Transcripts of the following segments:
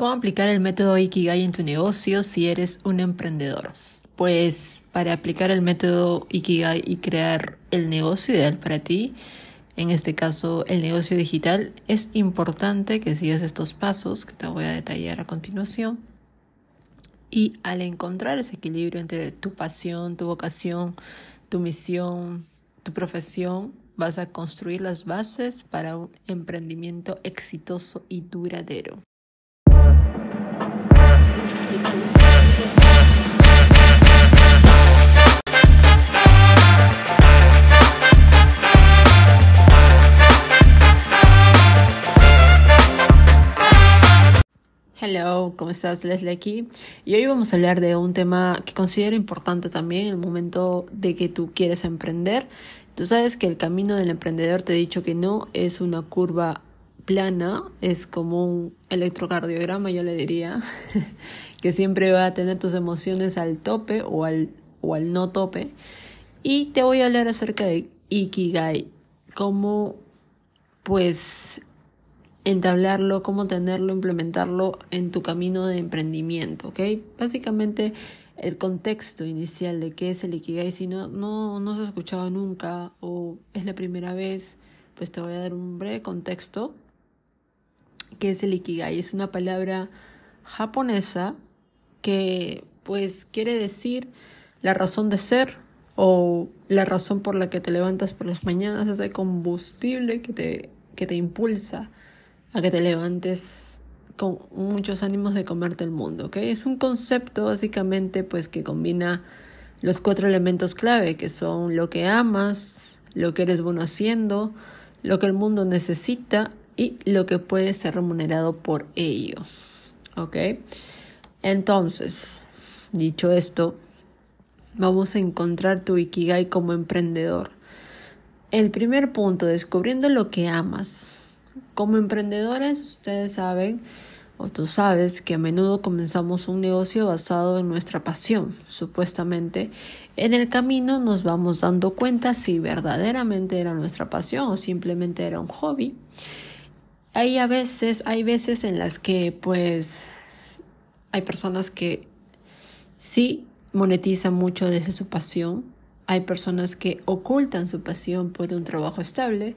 ¿Cómo aplicar el método Ikigai en tu negocio si eres un emprendedor? Pues para aplicar el método Ikigai y crear el negocio ideal para ti, en este caso el negocio digital, es importante que sigas estos pasos que te voy a detallar a continuación. Y al encontrar ese equilibrio entre tu pasión, tu vocación, tu misión, tu profesión, vas a construir las bases para un emprendimiento exitoso y duradero. Hello, ¿cómo estás? Leslie aquí. Y hoy vamos a hablar de un tema que considero importante también en el momento de que tú quieres emprender. Tú sabes que el camino del emprendedor, te he dicho que no es una curva plana, es como un electrocardiograma, yo le diría, que siempre va a tener tus emociones al tope o al, o al no tope. Y te voy a hablar acerca de Ikigai, cómo pues entablarlo, cómo tenerlo, implementarlo en tu camino de emprendimiento, ¿ok? Básicamente el contexto inicial de qué es el Ikigai, si no, no, no se ha escuchado nunca o es la primera vez, pues te voy a dar un breve contexto. ¿Qué es el Ikigai? Es una palabra japonesa que pues quiere decir la razón de ser o la razón por la que te levantas por las mañanas, ese combustible que te, que te impulsa a que te levantes con muchos ánimos de comerte el mundo, ¿ok? Es un concepto básicamente pues que combina los cuatro elementos clave que son lo que amas, lo que eres bueno haciendo, lo que el mundo necesita y lo que puede ser remunerado por ello, ¿ok? Entonces, dicho esto, vamos a encontrar tu Ikigai como emprendedor. El primer punto, descubriendo lo que amas. Como emprendedores, ustedes saben, o tú sabes, que a menudo comenzamos un negocio basado en nuestra pasión, supuestamente. En el camino nos vamos dando cuenta si verdaderamente era nuestra pasión o simplemente era un hobby. Hay a veces, hay veces en las que pues hay personas que sí monetizan mucho desde su pasión. Hay personas que ocultan su pasión por un trabajo estable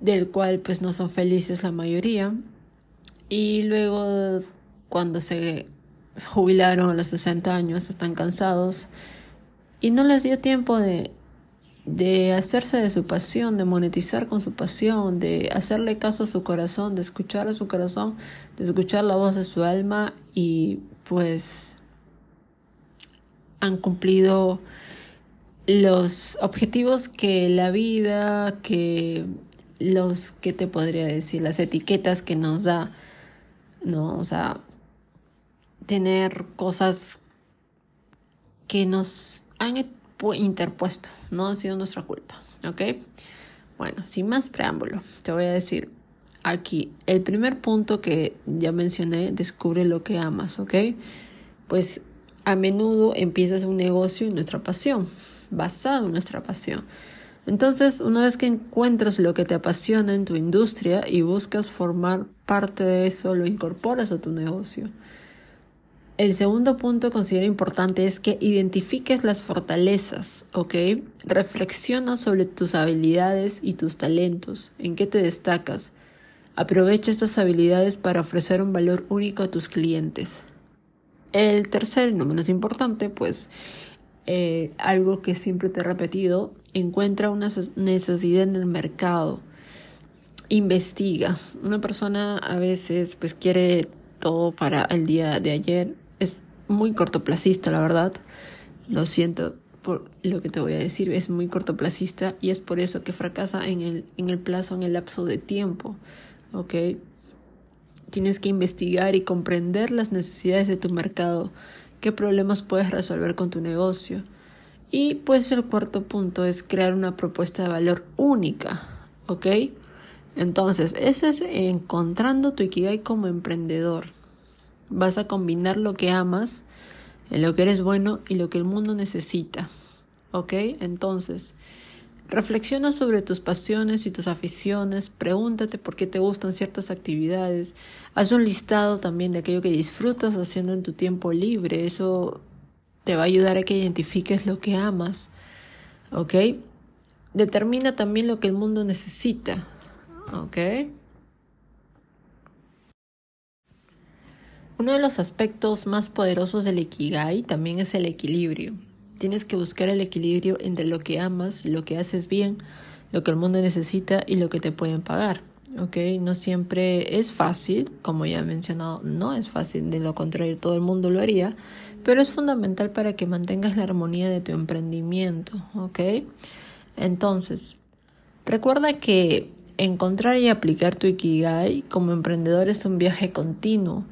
del cual pues no son felices la mayoría. Y luego cuando se jubilaron a los 60 años están cansados y no les dio tiempo de, de hacerse de su pasión, de monetizar con su pasión, de hacerle caso a su corazón, de escuchar a su corazón, de escuchar la voz de su alma y pues han cumplido los objetivos que la vida, que los que te podría decir, las etiquetas que nos da, ¿no? O sea, tener cosas que nos han interpuesto, no ha sido nuestra culpa, ¿ok? Bueno, sin más preámbulo, te voy a decir aquí, el primer punto que ya mencioné, descubre lo que amas, ¿ok? Pues a menudo empiezas un negocio en nuestra pasión, basado en nuestra pasión. Entonces, una vez que encuentras lo que te apasiona en tu industria y buscas formar parte de eso, lo incorporas a tu negocio. El segundo punto que considero importante es que identifiques las fortalezas, ¿ok? Reflexiona sobre tus habilidades y tus talentos, en qué te destacas. Aprovecha estas habilidades para ofrecer un valor único a tus clientes. El tercer, y no menos importante, pues eh, algo que siempre te he repetido, encuentra una necesidad en el mercado, investiga. Una persona a veces pues quiere todo para el día de ayer, es muy cortoplacista, la verdad. Lo siento por lo que te voy a decir, es muy cortoplacista y es por eso que fracasa en el, en el plazo, en el lapso de tiempo. ¿Ok? Tienes que investigar y comprender las necesidades de tu mercado, qué problemas puedes resolver con tu negocio y pues el cuarto punto es crear una propuesta de valor única, ¿ok? Entonces, ese es encontrando tu Ikigai como emprendedor. Vas a combinar lo que amas, en lo que eres bueno y lo que el mundo necesita, ¿ok? Entonces, Reflexiona sobre tus pasiones y tus aficiones, pregúntate por qué te gustan ciertas actividades, haz un listado también de aquello que disfrutas haciendo en tu tiempo libre, eso te va a ayudar a que identifiques lo que amas, ¿ok? Determina también lo que el mundo necesita, ¿ok? Uno de los aspectos más poderosos del Ikigai también es el equilibrio. Tienes que buscar el equilibrio entre lo que amas, lo que haces bien, lo que el mundo necesita y lo que te pueden pagar. ¿ok? No siempre es fácil, como ya he mencionado, no es fácil, de lo contrario todo el mundo lo haría, pero es fundamental para que mantengas la armonía de tu emprendimiento, ¿ok? Entonces, recuerda que encontrar y aplicar tu Ikigai como emprendedor es un viaje continuo.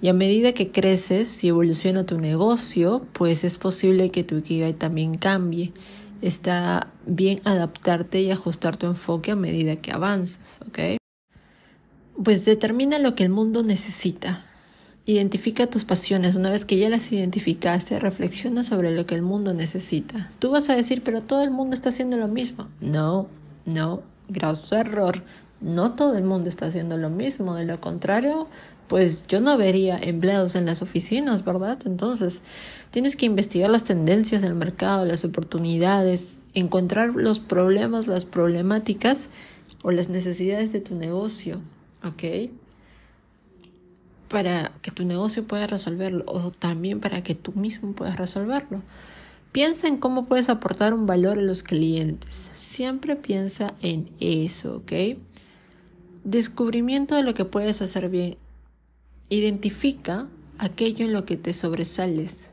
Y a medida que creces y evoluciona tu negocio, pues es posible que tu Ikigai también cambie. Está bien adaptarte y ajustar tu enfoque a medida que avanzas, ¿ok? Pues determina lo que el mundo necesita. Identifica tus pasiones. Una vez que ya las identificaste, reflexiona sobre lo que el mundo necesita. Tú vas a decir, pero todo el mundo está haciendo lo mismo. No, no, grosso error. No todo el mundo está haciendo lo mismo. De lo contrario, pues yo no vería empleados en las oficinas, ¿verdad? Entonces, tienes que investigar las tendencias del mercado, las oportunidades, encontrar los problemas, las problemáticas o las necesidades de tu negocio, ¿ok? Para que tu negocio pueda resolverlo o también para que tú mismo puedas resolverlo. Piensa en cómo puedes aportar un valor a los clientes. Siempre piensa en eso, ¿ok? Descubrimiento de lo que puedes hacer bien Identifica aquello en lo que te sobresales.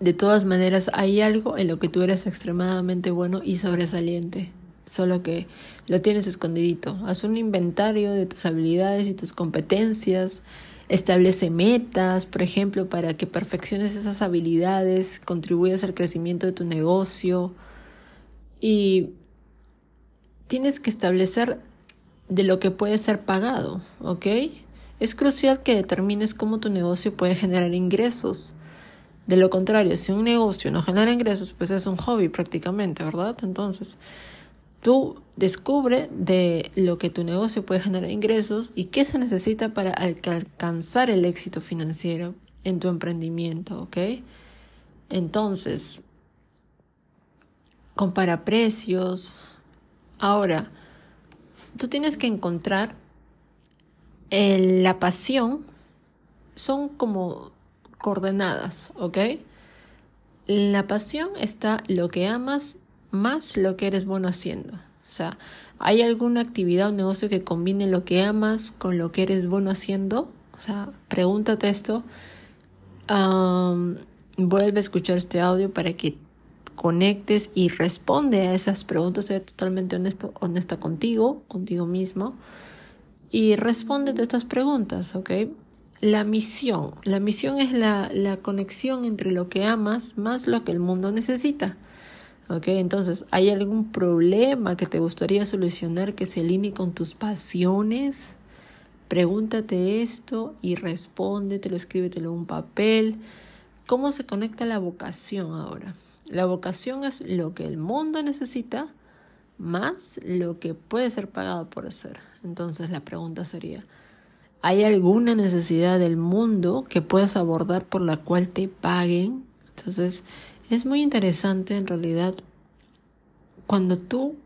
De todas maneras, hay algo en lo que tú eres extremadamente bueno y sobresaliente, solo que lo tienes escondidito. Haz un inventario de tus habilidades y tus competencias. Establece metas, por ejemplo, para que perfecciones esas habilidades, contribuyas al crecimiento de tu negocio y tienes que establecer de lo que puede ser pagado, ¿ok? Es crucial que determines cómo tu negocio puede generar ingresos. De lo contrario, si un negocio no genera ingresos, pues es un hobby prácticamente, ¿verdad? Entonces, tú descubre de lo que tu negocio puede generar ingresos y qué se necesita para alcanzar el éxito financiero en tu emprendimiento, ¿ok? Entonces, compara precios. Ahora, tú tienes que encontrar la pasión son como coordenadas, ¿ok? la pasión está lo que amas más lo que eres bueno haciendo. O sea, ¿hay alguna actividad o negocio que combine lo que amas con lo que eres bueno haciendo? O sea, pregúntate esto. vuelve a escuchar este audio para que conectes y responde a esas preguntas. Sea totalmente honesto, honesta contigo, contigo mismo y respóndete estas preguntas, ¿ok? La misión. La misión es la, la conexión entre lo que amas más lo que el mundo necesita. ¿Ok? Entonces, ¿hay algún problema que te gustaría solucionar que se alinee con tus pasiones? Pregúntate esto y respóndetelo, escríbetelo en un papel. ¿Cómo se conecta la vocación ahora? La vocación es lo que el mundo necesita más lo que puede ser pagado por hacer. Entonces la pregunta sería, ¿hay alguna necesidad del mundo que puedas abordar por la cual te paguen? Entonces es muy interesante en realidad cuando tú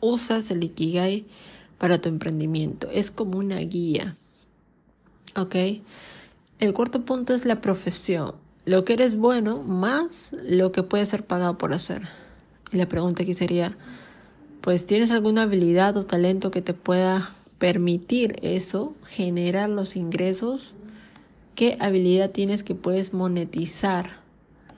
usas el Ikigai para tu emprendimiento. Es como una guía. ¿Ok? El cuarto punto es la profesión. Lo que eres bueno más lo que puede ser pagado por hacer. Y la pregunta aquí sería, pues tienes alguna habilidad o talento que te pueda permitir eso, generar los ingresos, qué habilidad tienes que puedes monetizar,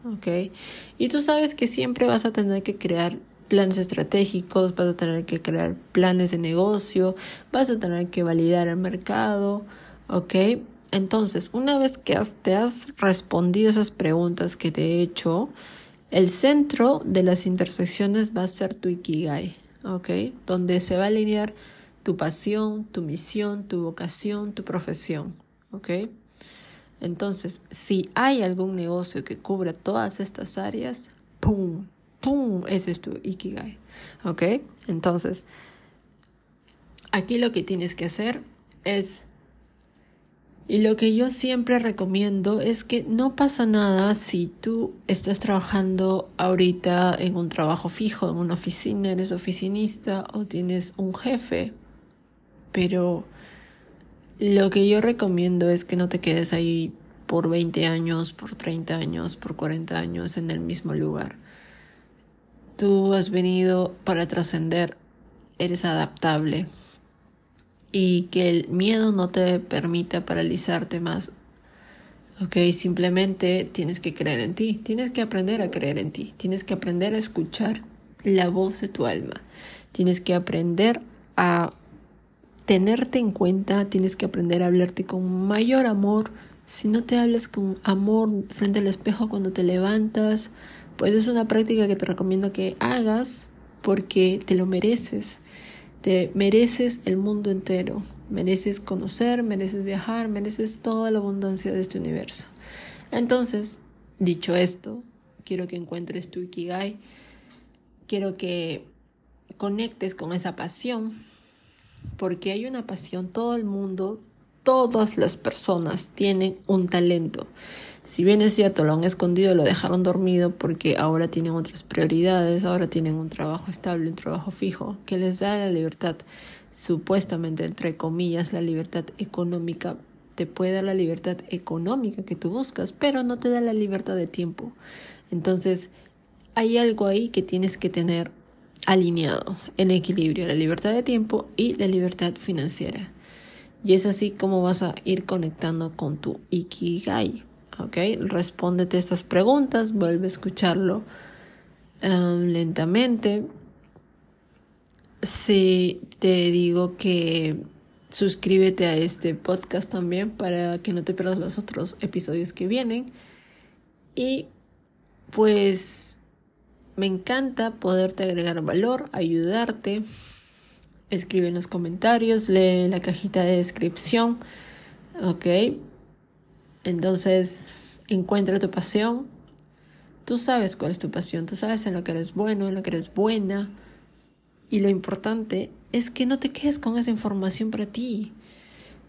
¿ok? Y tú sabes que siempre vas a tener que crear planes estratégicos, vas a tener que crear planes de negocio, vas a tener que validar el mercado, ¿ok? Entonces, una vez que te has respondido esas preguntas que te he hecho, el centro de las intersecciones va a ser tu Ikigai. ¿Ok? Donde se va a alinear tu pasión, tu misión, tu vocación, tu profesión, ¿ok? Entonces, si hay algún negocio que cubra todas estas áreas, ¡pum! ¡pum! Ese es tu Ikigai. ¿Ok? Entonces, aquí lo que tienes que hacer es y lo que yo siempre recomiendo es que no pasa nada si tú estás trabajando ahorita en un trabajo fijo, en una oficina, eres oficinista o tienes un jefe. Pero lo que yo recomiendo es que no te quedes ahí por 20 años, por 30 años, por 40 años en el mismo lugar. Tú has venido para trascender, eres adaptable y que el miedo no te permita paralizarte más. Ok, simplemente tienes que creer en ti, tienes que aprender a creer en ti, tienes que aprender a escuchar la voz de tu alma, tienes que aprender a tenerte en cuenta, tienes que aprender a hablarte con mayor amor. Si no te hablas con amor frente al espejo cuando te levantas, pues es una práctica que te recomiendo que hagas porque te lo mereces. Te mereces el mundo entero, mereces conocer, mereces viajar, mereces toda la abundancia de este universo. Entonces, dicho esto, quiero que encuentres tu Ikigai, quiero que conectes con esa pasión, porque hay una pasión, todo el mundo, todas las personas tienen un talento. Si bien es cierto, lo han escondido, lo dejaron dormido porque ahora tienen otras prioridades, ahora tienen un trabajo estable, un trabajo fijo, que les da la libertad, supuestamente, entre comillas, la libertad económica. Te puede dar la libertad económica que tú buscas, pero no te da la libertad de tiempo. Entonces, hay algo ahí que tienes que tener alineado, en equilibrio, la libertad de tiempo y la libertad financiera. Y es así como vas a ir conectando con tu Ikigai. ¿Ok? Respóndete estas preguntas, vuelve a escucharlo um, lentamente. Si te digo que suscríbete a este podcast también para que no te pierdas los otros episodios que vienen. Y pues me encanta poderte agregar valor, ayudarte. Escribe en los comentarios, lee la cajita de descripción. Ok, entonces, encuentra tu pasión. Tú sabes cuál es tu pasión, tú sabes en lo que eres bueno, en lo que eres buena. Y lo importante es que no te quedes con esa información para ti.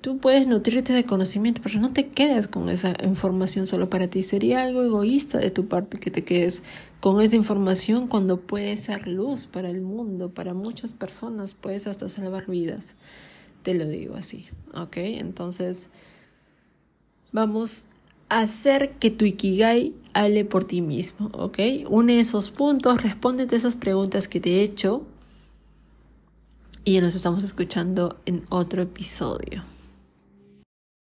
Tú puedes nutrirte de conocimiento, pero no te quedes con esa información solo para ti. Sería algo egoísta de tu parte que te quedes con esa información cuando puedes ser luz para el mundo, para muchas personas, puedes hasta salvar vidas. Te lo digo así, ¿ok? Entonces... Vamos a hacer que tu Ikigai hable por ti mismo, ¿ok? Une esos puntos, respóndete esas preguntas que te he hecho y nos estamos escuchando en otro episodio.